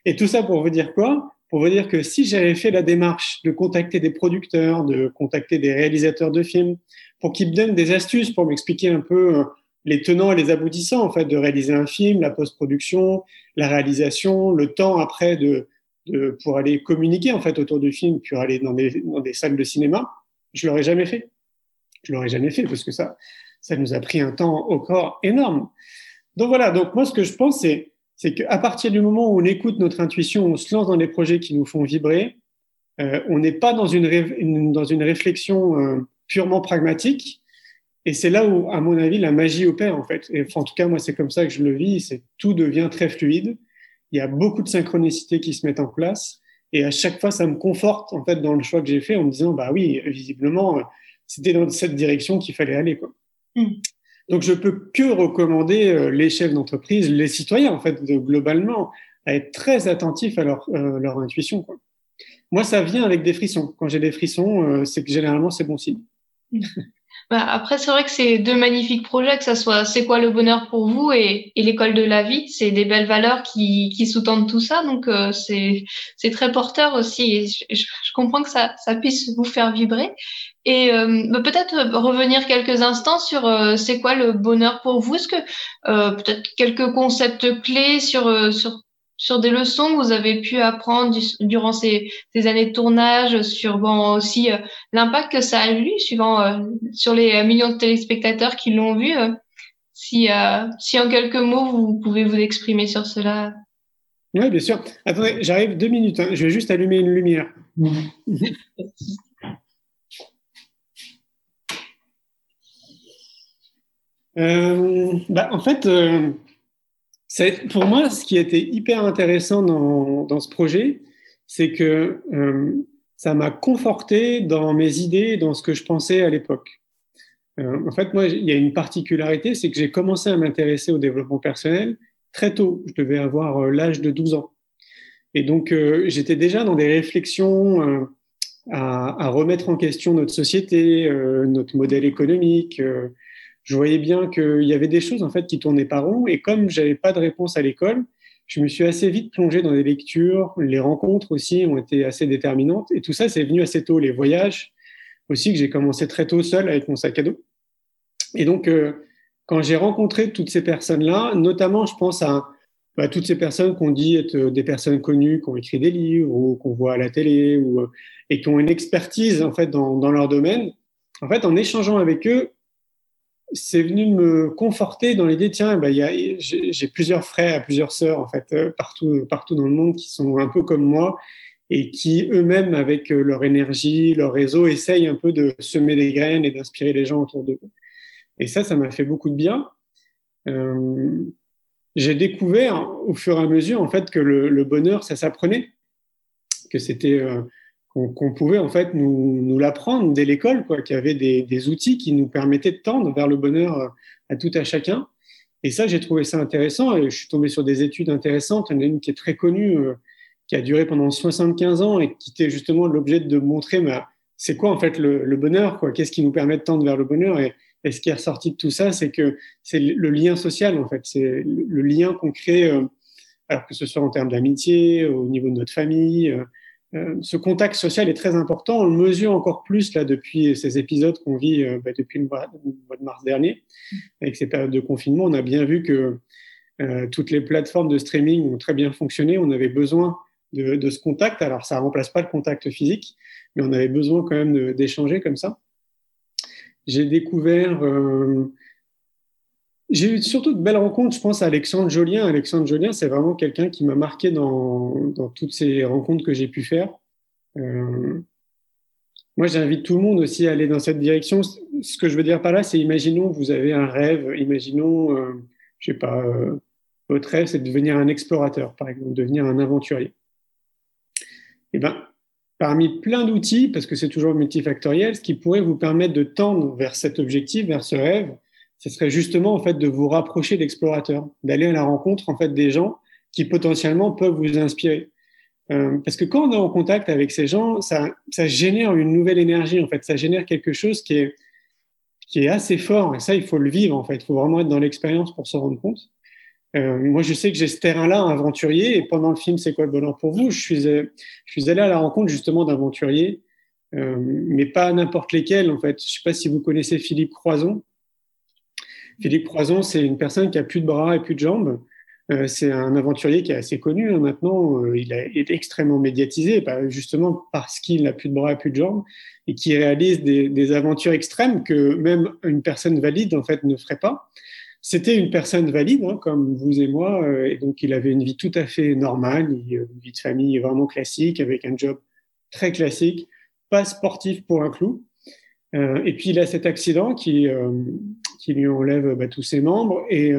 Et tout ça pour vous dire quoi? Pour vous dire que si j'avais fait la démarche de contacter des producteurs, de contacter des réalisateurs de films, pour qu'ils me donnent des astuces pour m'expliquer un peu euh, les tenants et les aboutissants en fait de réaliser un film, la post-production, la réalisation, le temps après de pour aller communiquer en fait autour du film, puis aller dans des, dans des salles de cinéma, je l'aurais jamais fait. Je l'aurais jamais fait parce que ça, ça nous a pris un temps au corps énorme. Donc voilà. Donc moi, ce que je pense, c'est, c'est qu'à partir du moment où on écoute notre intuition, on se lance dans des projets qui nous font vibrer, euh, on n'est pas dans une, dans une réflexion euh, purement pragmatique. Et c'est là où, à mon avis, la magie opère en fait. En tout cas, moi, c'est comme ça que je le vis. C'est tout devient très fluide. Il y a beaucoup de synchronicité qui se mettent en place. Et à chaque fois, ça me conforte en fait dans le choix que j'ai fait en me disant, bah oui, visiblement, c'était dans cette direction qu'il fallait aller. Quoi. Mm. Donc, je peux que recommander euh, les chefs d'entreprise, les citoyens, en fait, globalement, à être très attentifs à leur, leur intuition. Quoi. Moi, ça vient avec des frissons. Quand j'ai des frissons, euh, c'est que généralement, c'est bon signe. [laughs] Bah, après, c'est vrai que c'est deux magnifiques projets, que ça soit C'est quoi le bonheur pour vous et, l'école de la vie. C'est des belles valeurs qui, qui sous-tendent tout ça. Donc, euh, c'est très porteur aussi. je, comprends que ça, ça puisse vous faire vibrer. Et euh, bah, peut-être revenir quelques instants sur c'est quoi le bonheur pour vous? Est-ce que peut-être quelques concepts clés sur, sur sur des leçons que vous avez pu apprendre durant ces, années de tournage, sur bon, aussi euh, l'impact que ça a eu, suivant euh, sur les euh, millions de téléspectateurs qui l'ont vu. si, si en quelques mots, vous pouvez vous exprimer sur cela. Oui, bien sûr. Attendez, j'arrive deux minutes. Hein. Je vais juste allumer une lumière. [laughs] bah, en fait, pour moi, ce qui été hyper intéressant dans, ce projet, c'est que euh, ça m'a conforté dans mes idées, dans ce que je pensais à l'époque. Euh, en fait, moi, il y a une particularité, c'est que j'ai commencé à m'intéresser au développement personnel très tôt. Je devais avoir euh, l'âge de 12 ans. Et donc, j'étais déjà dans des réflexions à, remettre en question notre société, notre modèle économique, je voyais bien qu'il y avait des choses en fait qui tournaient pas rond. Et comme j'avais pas de réponse à l'école, je me suis assez vite plongé dans des lectures. Les rencontres aussi ont été assez déterminantes. Et tout ça, c'est venu assez tôt. Les voyages aussi, que j'ai commencé très tôt seul avec mon sac à dos. Et donc, euh, quand j'ai rencontré toutes ces personnes-là, notamment, je pense à bah, toutes ces personnes qu'on dit être des personnes connues, qui ont écrit des livres ou qu'on voit à la télé euh, et qui ont une expertise en fait dans, dans leur domaine. En fait, en échangeant avec eux, c'est venu me conforter dans l'idée, tiens, bah, j'ai plusieurs frères, plusieurs sœurs, en fait, euh, partout, partout dans le monde qui sont un peu comme moi et qui eux-mêmes, avec euh, leur énergie, leur réseau, essayent un peu de semer des graines et d'inspirer les gens autour d'eux. Et ça, ça m'a fait beaucoup de bien. Euh, j'ai découvert au fur et à mesure, en fait, que le, bonheur, ça s'apprenait, que c'était euh, qu'on pouvait en fait nous, nous l'apprendre dès l'école, quoi, qu'il y avait des, des, outils qui nous permettaient de tendre vers le bonheur euh, à tout à chacun. Et ça, j'ai trouvé ça intéressant et je suis tombé sur des études intéressantes. Il y en a une qui est très connue, euh, qui a duré pendant 75 ans et qui était justement l'objet de montrer bah, c'est quoi en fait le, le bonheur, quoi, qu'est-ce qui nous permet de tendre vers le bonheur? Et, ce qui est ressorti de tout ça, c'est que c'est le lien social en fait, c'est le, lien qu'on crée, euh, alors que ce soit en termes d'amitié, au niveau de notre famille ce contact social est très important. On le mesure encore plus là depuis ces épisodes qu'on vit euh, bah, depuis le mois, de mars dernier, avec ces périodes de confinement. On a bien vu que euh, toutes les plateformes de streaming ont très bien fonctionné. On avait besoin de, de ce contact. Alors, ça remplace pas le contact physique, mais on avait besoin quand même d'échanger comme ça. J'ai découvert euh, j'ai eu surtout de belles rencontres. Je pense à Alexandre Jolien. Alexandre Jolien, c'est vraiment quelqu'un qui m'a marqué dans, toutes ces rencontres que j'ai pu faire. Euh, moi, j'invite tout le monde aussi à aller dans cette direction. Ce que je veux dire par là, c'est imaginons vous avez un rêve. Imaginons, euh, je sais pas, euh, votre rêve, c'est de devenir un explorateur, par exemple, devenir un aventurier. Eh ben, parmi plein d'outils, parce que c'est toujours multifactoriel, ce qui pourrait vous permettre de tendre vers cet objectif, vers ce rêve, ce serait justement en fait de vous rapprocher d'explorateurs, d'aller à la rencontre en fait des gens qui potentiellement peuvent vous inspirer. Euh, parce que quand on est en contact avec ces gens, ça, génère une nouvelle énergie en fait, ça génère quelque chose qui est qui est assez fort et ça il faut le vivre en fait, il faut vraiment être dans l'expérience pour se rendre compte. Euh, moi, je sais que j'ai ce terrain-là, aventurier, et pendant le film C'est quoi le bonheur pour vous? Je suis, je suis allé à la rencontre justement d'aventuriers, euh, mais pas n'importe lesquels en fait. Je sais pas si vous connaissez Philippe Croison. Philippe Croison, c'est une personne qui a plus de bras et plus de jambes. Euh, c'est un aventurier qui est assez connu hein, maintenant. Euh, il est extrêmement médiatisé, bah, justement parce qu'il n'a plus de bras et plus de jambes, et qui réalise des, aventures extrêmes que même une personne valide en fait ne ferait pas. C'était une personne valide, hein, comme vous et moi, euh, et donc il avait une vie tout à fait normale, une vie de famille vraiment classique, avec un job très classique, pas sportif pour un clou. et puis il a cet accident qui, qui lui enlève bah, tous ses membres et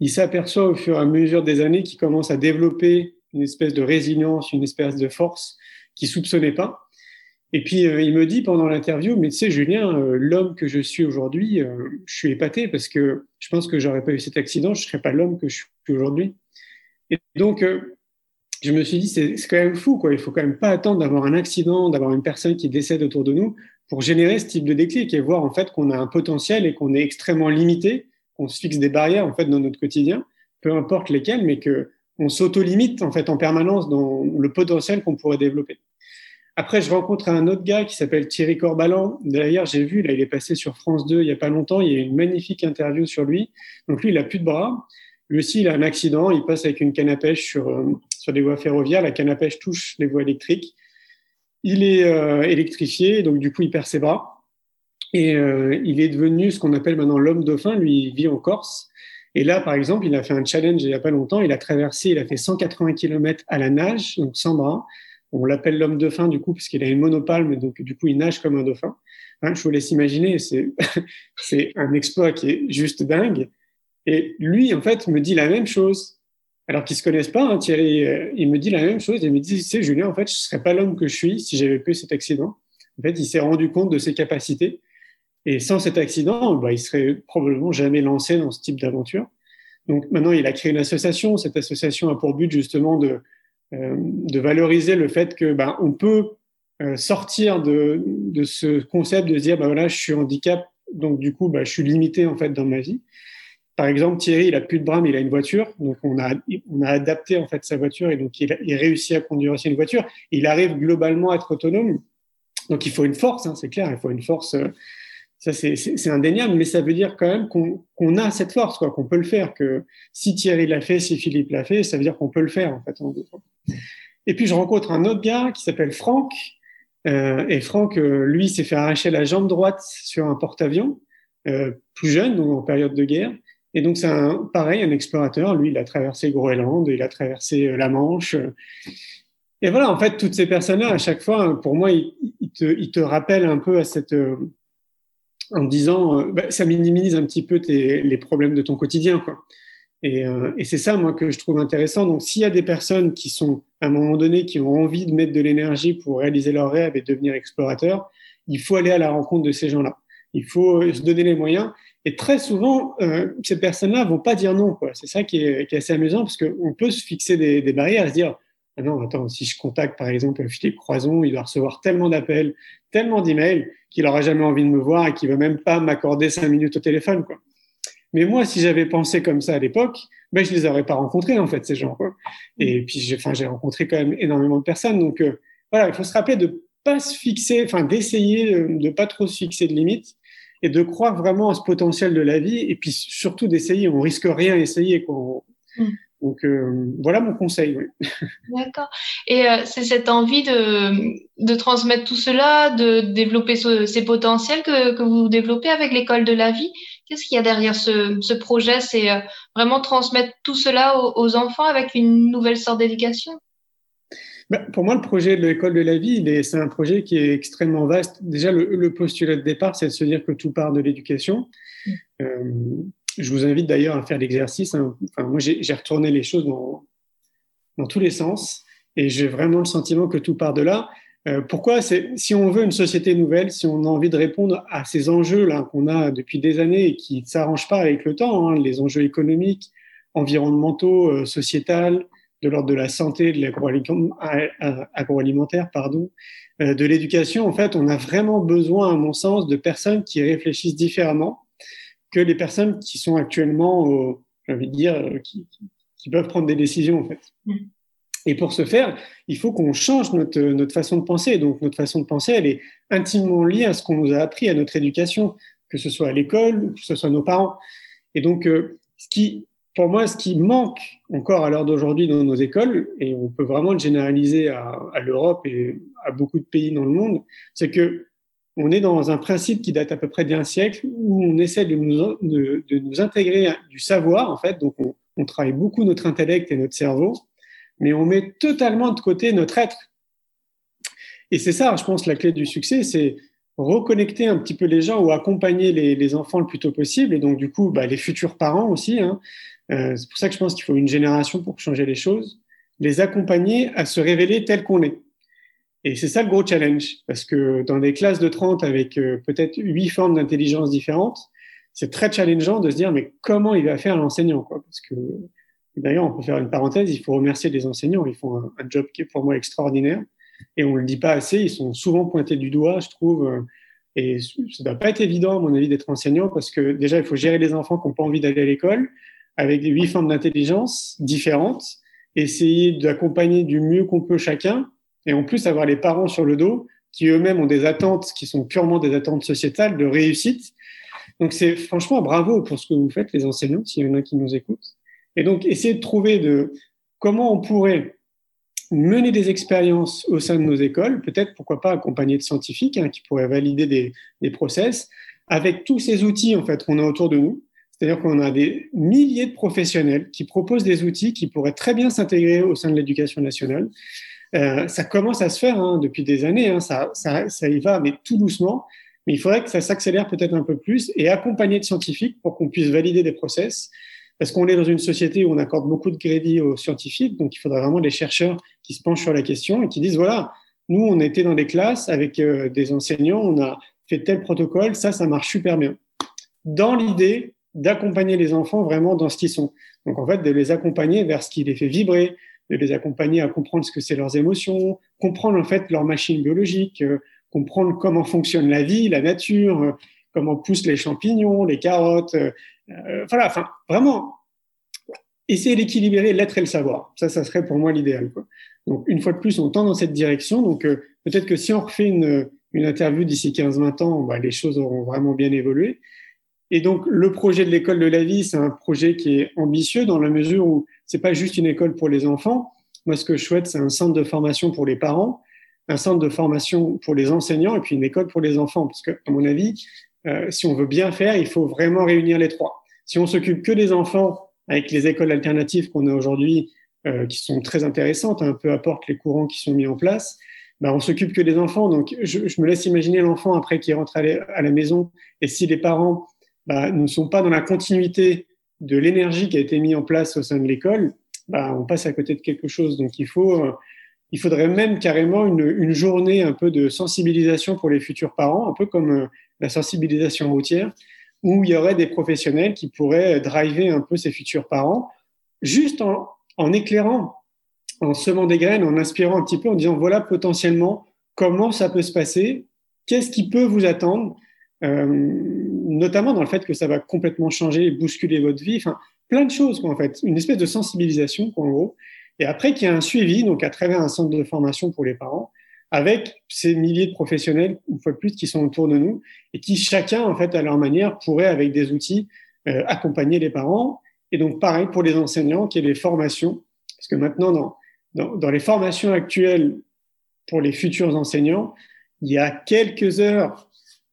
il s'aperçoit au fur et à mesure des années qu'il commence à développer une espèce de résilience, une espèce de force qu'il soupçonnait pas. Et puis euh, il me dit pendant l'interview, mais tu sais Julien, euh, l'homme que je suis aujourd'hui, euh, je suis épaté parce que je pense que j'aurais pas eu cet accident, je serais pas l'homme que je suis aujourd'hui. Et donc je me suis dit c'est quand même fou quoi. Il faut quand même pas attendre d'avoir un accident, d'avoir une personne qui décède autour de nous pour générer ce type de déclic et voir en fait qu'on a un potentiel et qu'on est extrêmement limité on se fixe des barrières en fait dans notre quotidien, peu importe lesquelles, mais que on s'auto-limite en fait en permanence dans le potentiel qu'on pourrait développer. Après, je rencontre un autre gars qui s'appelle Thierry Corbalan. D'ailleurs, j'ai vu, là, il est passé sur France 2 il n'y a pas longtemps. Il y a une magnifique interview sur lui. Donc, lui, il a plus de bras. Lui aussi, il a un accident. Il passe avec une canne à pêche sur, euh, sur des voies ferroviaires. La canne à pêche touche les voies électriques. Il est euh, électrifié, donc du coup, il perd ses bras. Et euh, il est devenu ce qu'on appelle maintenant l'homme dauphin. Lui, il vit en Corse. Et là, par exemple, il a fait un challenge il n'y a pas longtemps. Il a traversé, il a fait 180 km à la nage, donc sans bras. On l'appelle l'homme dauphin du coup parce qu'il a une monopalme, donc du coup il nage comme un dauphin. Hein, je vous laisse imaginer, c'est [laughs] c'est un exploit qui est juste dingue. Et lui, en fait, me dit la même chose. Alors qu'ils se connaissent pas, hein, Thierry, euh, il me dit la même chose. Il me dit, c'est Julien, en fait, je serais pas l'homme que je suis si j'avais pas eu cet accident. En fait, il s'est rendu compte de ses capacités et sans cet accident, bah, il serait probablement jamais lancé dans ce type d'aventure. Donc maintenant, il a créé une association. Cette association a pour but justement de, euh, valoriser le fait que bah, on peut euh, sortir de, ce concept de dire bah voilà, je suis handicap, donc du coup, bah, je suis limité en fait dans ma vie. Par exemple, Thierry, il a plus de bras, mais il a une voiture, donc on a on a adapté en fait sa voiture et donc il, réussit à conduire aussi une voiture. Il arrive globalement à être autonome. Donc il faut une force, hein, c'est clair, il faut une force. Euh, ça, c'est indéniable, mais ça veut dire quand même qu'on a cette force, quoi, qu'on peut le faire. Que si Thierry l'a fait, si Philippe l'a fait, ça veut dire qu'on peut le faire, en fait. Et puis, je rencontre un autre gars qui s'appelle Franck. Euh, et Franck, euh, lui, s'est fait arracher la jambe droite sur un porte-avions, plus jeune, donc en période de guerre. Et donc, c'est pareil, un explorateur. Lui, il a traversé Groenland, il a traversé la Manche. Et voilà, en fait, toutes ces personnes-là, à chaque fois, pour moi, ils, te, rappellent un peu à cette en disant, euh, bah, ça minimise un petit peu les problèmes de ton quotidien. Quoi. Et, euh, et c'est ça, moi, que je trouve intéressant. Donc, s'il y a des personnes qui sont, à un moment donné, qui ont envie de mettre de l'énergie pour réaliser leurs rêves et devenir explorateurs, il faut aller à la rencontre de ces gens-là. Il faut se donner les moyens. Et très souvent, euh, ces personnes-là vont pas dire non. C'est ça qui est, qui est, assez amusant, parce qu'on peut se fixer des, des barrières et se dire, ah non, attends, si je contacte par exemple Philippe Croison, il doit recevoir tellement d'appels, tellement d'emails qu'il n'aura jamais envie de me voir et qu'il va même pas m'accorder cinq minutes au téléphone. Quoi. Mais moi, si j'avais pensé comme ça à l'époque, ben, je les aurais pas rencontrés en fait ces gens. Quoi. Et puis, j'ai, rencontré quand même énormément de personnes. Donc euh, voilà, il faut se rappeler de pas se fixer, enfin d'essayer de pas trop se fixer de limites et de croire vraiment à ce potentiel de la vie. Et puis surtout d'essayer. On risque rien à essayer. Quoi. Mm. Donc euh, voilà mon conseil. [laughs] D'accord. Et euh, c'est cette envie de, de, transmettre tout cela, de développer ces potentiels que, que, vous développez avec l'école de la vie. Qu'est-ce qu'il y a derrière ce, ce projet? C'est euh, vraiment transmettre tout cela aux, enfants avec une nouvelle sorte d'éducation? Pour moi, le projet de l'école de la vie, c'est un projet qui est extrêmement vaste. Déjà, le, le postulat de départ, c'est de se dire que tout part de l'éducation. Mm je vous invite d'ailleurs à faire l'exercice. Hein. Enfin, moi, j'ai retourné les choses dans, dans, tous les sens et j'ai vraiment le sentiment que tout part de là. Euh, pourquoi? Si on veut une société nouvelle, si on a envie de répondre à ces enjeux-là qu'on a depuis des années et qui ne s'arrangent pas avec le temps, hein, les enjeux économiques, environnementaux, euh, sociétals, de l'ordre de la santé, de l'agroalimentaire, pardon, euh, de l'éducation, en fait, on a vraiment besoin, à mon sens, de personnes qui réfléchissent différemment que les personnes qui sont actuellement, j'ai envie de dire, euh, qui, qui, peuvent prendre des décisions en fait. Mm. Et pour ce faire, il faut qu'on change notre, notre façon de penser. Donc notre façon de penser, elle est intimement liée à ce qu'on nous a appris à notre éducation, que ce soit à l'école, que ce soit nos parents. Et donc, euh, ce qui, pour moi, ce qui manque encore à l'heure d'aujourd'hui dans nos écoles, et on peut vraiment le généraliser à, l'Europe et à beaucoup de pays dans le monde, c'est que on est dans un principe qui date à peu près d'un siècle où on essaie de nous, intégrer du savoir, en fait. Donc, on, on, travaille beaucoup notre intellect et notre cerveau, mais on met totalement de côté notre être. Et c'est ça, je pense, la clé du succès, c'est reconnecter un petit peu les gens ou accompagner les, les, enfants le plus tôt possible, et donc du coup, bah, les futurs parents aussi. Hein. Euh, c'est pour ça que je pense qu'il faut une génération pour changer les choses, les accompagner à se révéler tel qu'on est. Et c'est ça le gros challenge, parce que dans des classes de 30 avec euh, peut-être huit formes d'intelligence différentes, c'est très challengeant de se dire mais comment il va faire l'enseignant Parce que d'ailleurs, on peut faire une parenthèse, il faut remercier les enseignants, ils font un, un job qui est pour moi extraordinaire et on le dit pas assez, ils sont souvent pointés du doigt, je trouve. Euh, et ça ne doit pas être évident, à mon avis, d'être enseignant parce que déjà, il faut gérer les enfants qui n'ont pas envie d'aller à l'école avec huit formes d'intelligence différentes, essayer d'accompagner du mieux qu'on peut chacun et en plus avoir les parents sur le dos qui eux-mêmes ont des attentes qui sont purement des attentes sociétales de réussite. Donc c'est franchement bravo pour ce que vous faites les enseignants, s'il y en a qui nous écoutent. Et donc essayer de trouver de comment on pourrait mener des expériences au sein de nos écoles, peut-être pourquoi pas accompagner de scientifiques hein, qui pourraient valider des, des process, avec tous ces outils en fait qu'on a autour de nous. C'est-à-dire qu'on a des milliers de professionnels qui proposent des outils qui pourraient très bien s'intégrer au sein de l'éducation nationale. Euh, ça commence à se faire hein, depuis des années, hein, ça, ça, y va, mais tout doucement. Mais il faudrait que ça s'accélère peut-être un peu plus et accompagner de scientifiques pour qu'on puisse valider des process. Parce qu'on est dans une société où on accorde beaucoup de crédit aux scientifiques, donc il faudrait vraiment des chercheurs qui se penchent sur la question et qui disent voilà, nous on était dans des classes avec euh, des enseignants, on a fait tel protocole, ça, ça marche super bien. Dans l'idée d'accompagner les enfants vraiment dans ce qu'ils sont. Donc en fait, de les accompagner vers ce qui les fait vibrer, de les accompagner à comprendre ce que c'est leurs émotions, comprendre en fait leur machine biologique, euh, comprendre comment fonctionne la vie, la nature, euh, comment poussent les champignons, les carottes. Euh, euh, voilà, enfin, vraiment, essayer d'équilibrer l'être et le savoir. Ça, ça serait pour moi l'idéal. Donc, une fois de plus, on tend dans cette direction. Donc, peut-être que si on refait une, une interview d'ici 15-20 ans, bah, les choses auront vraiment bien évolué. Et donc, le projet de l'école de la vie, c'est un projet qui est ambitieux dans la mesure où c'est pas juste une école pour les enfants. Moi, ce que je souhaite, c'est un centre de formation pour les parents, un centre de formation pour les enseignants et puis une école pour les enfants. Parce que, à mon avis, euh, si on veut bien faire, il faut vraiment réunir les trois. Si on s'occupe que des enfants avec les écoles alternatives qu'on a aujourd'hui, euh, qui sont très intéressantes, hein, peu apportent les courants qui sont mis en place, bah, on s'occupe que des enfants. Donc, je, me laisse imaginer l'enfant après qui rentre à la maison. Et si les parents bah, ne sont pas dans la continuité de l'énergie qui a été mise en place au sein de l'école, bah, on passe à côté de quelque chose. Donc il faut, euh, il faudrait même carrément une, journée un peu de sensibilisation pour les futurs parents, un peu comme euh, la sensibilisation routière, où il y aurait des professionnels qui pourraient driver un peu ces futurs parents, juste en, éclairant, en semant des graines, en inspirant un petit peu, en disant voilà potentiellement comment ça peut se passer, qu'est-ce qui peut vous attendre. Euh, notamment dans le fait que ça va complètement changer, bousculer votre vie, enfin, plein de choses, quoi, en fait. Une espèce de sensibilisation, quoi, en gros. Et après, qu'il y a un suivi, donc à travers un centre de formation pour les parents, avec ces milliers de professionnels, une fois de plus, qui sont autour de nous, et qui chacun, en fait, à leur manière, pourrait, avec des outils, euh, accompagner les parents. Et donc, pareil pour les enseignants, qui est les formations. Parce que maintenant, dans, dans, dans les formations actuelles pour les futurs enseignants, il y a quelques heures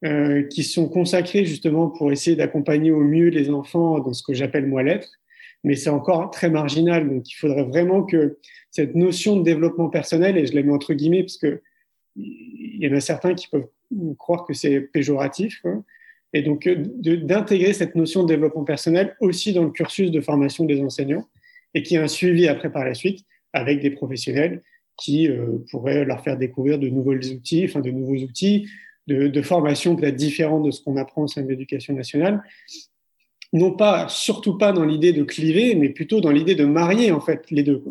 euh, qui sont consacrés justement pour essayer d'accompagner au mieux les enfants dans ce que j'appelle moi l'être, mais c'est encore très marginal. Donc il faudrait vraiment que cette notion de développement personnel, et je la mets entre guillemets parce que il y en a certains qui peuvent croire que c'est péjoratif, quoi. et donc euh, d'intégrer cette notion de développement personnel aussi dans le cursus de formation des enseignants, et qui a un suivi après par la suite avec des professionnels qui euh, pourraient leur faire découvrir de nouveaux outils, enfin de nouveaux outils, de, formation peut-être différente de ce qu'on apprend au sein de l'éducation nationale, non pas, surtout pas dans l'idée de cliver, mais plutôt dans l'idée de marier en fait les deux.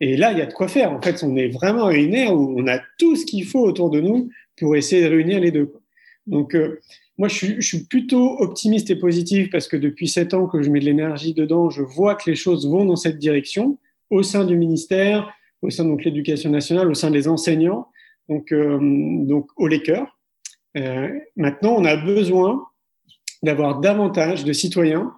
Et là, il y a de quoi faire. En fait, on est vraiment à une ère où on a tout ce qu'il faut autour de nous pour essayer de réunir les deux. Donc, euh, moi, je suis, plutôt optimiste et positif parce que depuis sept ans que je mets de l'énergie dedans, je vois que les choses vont dans cette direction au sein du ministère, au sein de l'éducation nationale, au sein des enseignants, donc, euh, donc au cœurs. Euh, maintenant, on a besoin d'avoir davantage de citoyens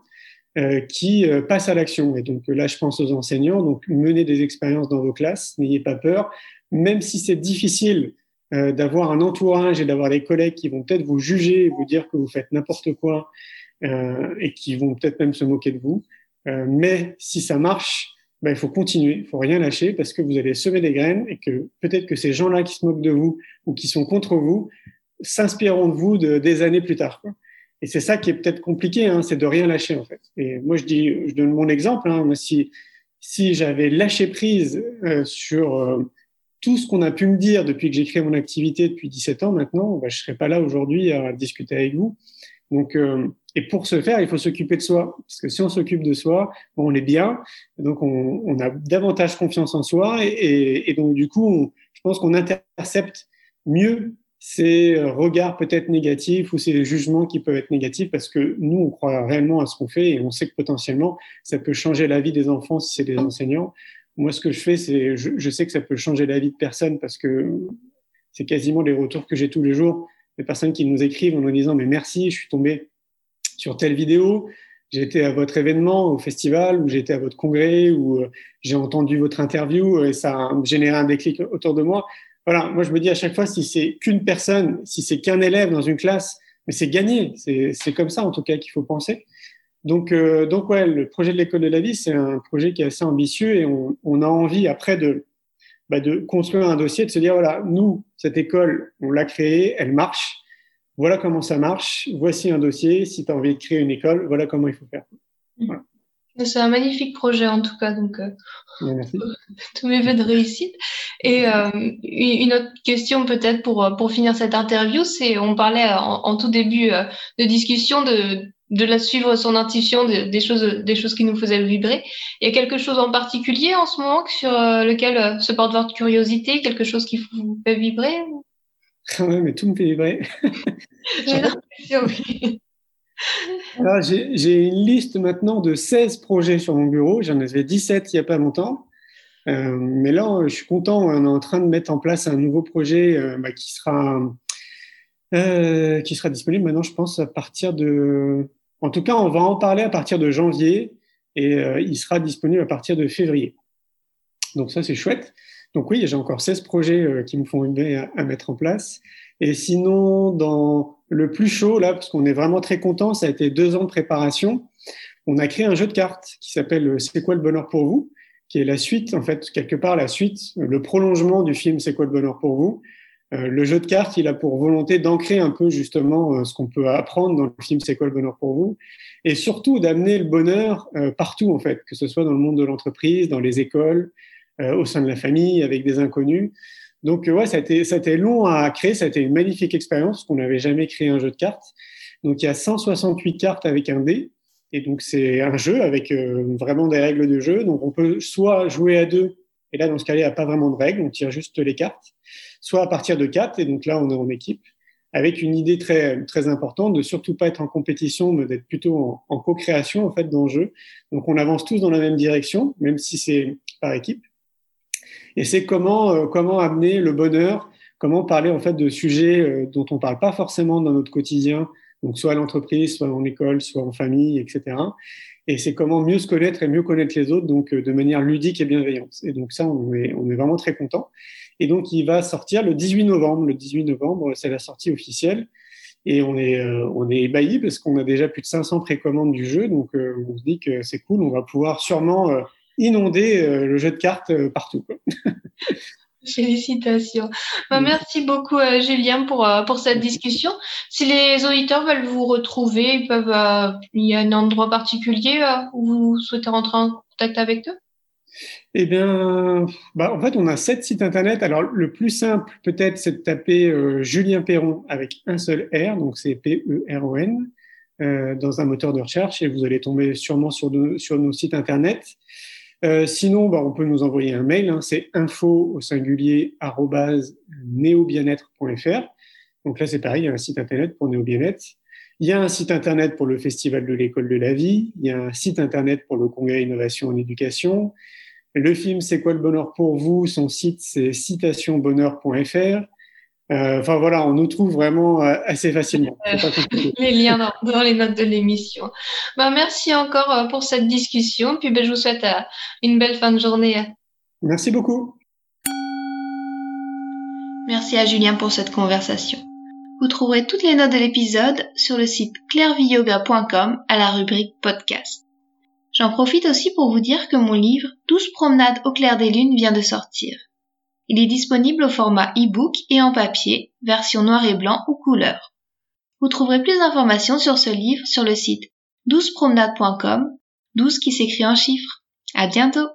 euh, qui euh, passent à l'action. Et donc là, je pense aux enseignants. Donc menez des expériences dans vos classes, n'ayez pas peur, même si c'est difficile euh, d'avoir un entourage et d'avoir des collègues qui vont peut-être vous juger, vous dire que vous faites n'importe quoi et qui vont peut-être même se moquer de vous. mais si ça marche, ben, il faut continuer, il faut rien lâcher parce que vous allez semer des graines et que peut-être que ces gens-là qui se moquent de vous ou qui sont contre vous s'inspireront de vous de, des années plus tard. Quoi. Et c'est ça qui est peut-être compliqué, hein, c'est de rien lâcher en fait. Et moi je dis, je donne mon exemple. Hein, si si j'avais lâché prise euh, sur euh, tout ce qu'on a pu me dire depuis que j'ai créé mon activité depuis 17 ans maintenant, bah, je serais pas là aujourd'hui à discuter avec vous. Donc, euh, et pour ce faire, il faut s'occuper de soi. Parce que si on s'occupe de soi, on est bien. Donc, on, on, a davantage confiance en soi. Et, et, et donc, du coup, je pense qu'on intercepte mieux ces regards peut-être négatifs ou ces jugements qui peuvent être négatifs parce que nous, on croit réellement à ce qu'on fait et on sait que potentiellement, ça peut changer la vie des enfants si c'est des enseignants. Moi, ce que je fais, c'est, je, je, sais que ça peut changer la vie de personne parce que c'est quasiment les retours que j'ai tous les jours, des personnes qui nous écrivent en nous disant, mais merci, je suis tombé sur telle vidéo, j'ai été à votre événement au festival ou j'ai été à votre congrès ou j'ai entendu votre interview et ça a généré un déclic autour de moi voilà, moi je me dis à chaque fois, si c'est qu'une personne, si c'est qu'un élève dans une classe, mais c'est gagné. C'est comme ça en tout cas qu'il faut penser. Donc, euh, donc ouais, le projet de l'école de la vie, c'est un projet qui est assez ambitieux et on, on a envie après de, bah, de construire un dossier, de se dire voilà, nous, cette école, on l'a créée, elle marche. Voilà comment ça marche. Voici un dossier. Si tu as envie de créer une école, voilà comment il faut faire. Voilà. C'est un magnifique projet en tout cas, donc euh, [laughs] tous mes vœux de réussite. Et euh, une autre question peut-être pour euh, pour finir cette interview, c'est on parlait en, en tout début euh, de discussion de de la suivre son intuition, de, des choses des choses qui nous faisaient vibrer. Il y a quelque chose en particulier en ce moment sur lequel se porte votre curiosité, quelque chose qui vous fait vibrer [laughs] ouais, mais tout me fait vibrer. [laughs] J'ai l'impression, oui. J'ai une liste maintenant de 16 projets sur mon bureau. J'en avais 17 il n'y a pas longtemps. Euh, mais là, je suis content. On est en train de mettre en place un nouveau projet euh, bah, qui, sera, euh, qui sera disponible maintenant, je pense, à partir de. En tout cas, on va en parler à partir de janvier et il sera disponible à partir de février. Donc, ça, c'est chouette. Donc, oui, j'ai encore 16 projets qui me font une à, à mettre en place. Et sinon, dans le plus chaud, là, parce qu'on est vraiment très content, ça a été deux ans de préparation. On a créé un jeu de cartes qui s'appelle C'est quoi le bonheur pour vous? Qui est la suite, en fait, quelque part la suite, le prolongement du film C'est quoi le bonheur pour vous? Euh, Le jeu de cartes, il a pour volonté d'ancrer un peu justement euh, ce qu'on peut apprendre dans le film C'est quoi le bonheur pour vous? Et surtout d'amener le bonheur euh, partout, en fait, que ce soit dans le monde de l'entreprise, dans les écoles, euh, au sein de la famille, avec des inconnus. Donc, ouais, ça a, été, ça a été long à créer, ça a été une magnifique expérience, qu'on n'avait jamais créé un jeu de cartes. Donc, il y a 168 cartes avec un dé. Et donc, c'est un jeu avec euh, vraiment des règles de jeu. Donc, on peut soit jouer à deux, et là, dans ce cas-là, il n'y a pas vraiment de règles, on tire juste les cartes, soit à partir de quatre, et donc là, on est en équipe, avec une idée très, très importante de surtout pas être en compétition, mais d'être plutôt en, en co-création, en fait, dans le jeu. Donc, on avance tous dans la même direction, même si c'est par équipe. Et c'est comment, euh, comment amener le bonheur, comment parler en fait de sujets euh, dont on parle pas forcément dans notre quotidien, donc soit à l'entreprise, soit en école, soit en famille, etc. Et c'est comment mieux se connaître et mieux connaître les autres, donc euh, de manière ludique et bienveillante. Et donc ça, on est, on est vraiment très content. Et donc il va sortir le 18 novembre. Le 18 novembre, c'est la sortie officielle. Et on est, euh, on est ébahi parce qu'on a déjà plus de 500 précommandes du jeu. Donc euh, on se dit que c'est cool. On va pouvoir sûrement inonder euh, le jeu de cartes euh, partout. [laughs] Félicitations. Bah, merci beaucoup, euh, Julien, pour, euh, pour cette discussion. Si les auditeurs veulent vous retrouver, ils peuvent, euh, il y a un endroit particulier où vous souhaitez rentrer en contact avec eux? Eh bien, bah, en fait, on a sept sites internet. Alors, le plus simple, peut-être, c'est de taper Julien Perron avec un seul R, donc c'est P-E-R-O-N, dans un moteur de recherche, et vous allez tomber sûrement sur, de, sur nos sites internet. Euh, sinon, bah, on peut nous envoyer un mail, hein, c'est info au singulier. Donc là, c'est pareil, il y a un site internet pour Néo-Bien-être. Il y a un site internet pour le Festival de l'école de la vie. Il y a un site internet pour le Congrès Innovation en éducation. Le film C'est quoi le bonheur pour vous? Son site, c'est citationbonheur.fr. Enfin voilà, on nous trouve vraiment assez facilement. [laughs] les liens dans, les notes de l'émission. Ben, merci encore pour cette discussion. Puis ben, je vous souhaite une belle fin de journée. Merci beaucoup. Merci à Julien pour cette conversation. Vous trouverez toutes les notes de l'épisode sur le site clairviyoga.com à la rubrique podcast. J'en profite aussi pour vous dire que mon livre 12 promenades au clair des lunes vient de sortir. Il est disponible au format e-book et en papier, version noir et blanc ou couleur. Vous trouverez plus d'informations sur ce livre sur le site 12promenades.com, 12 qui s'écrit en chiffres. À bientôt!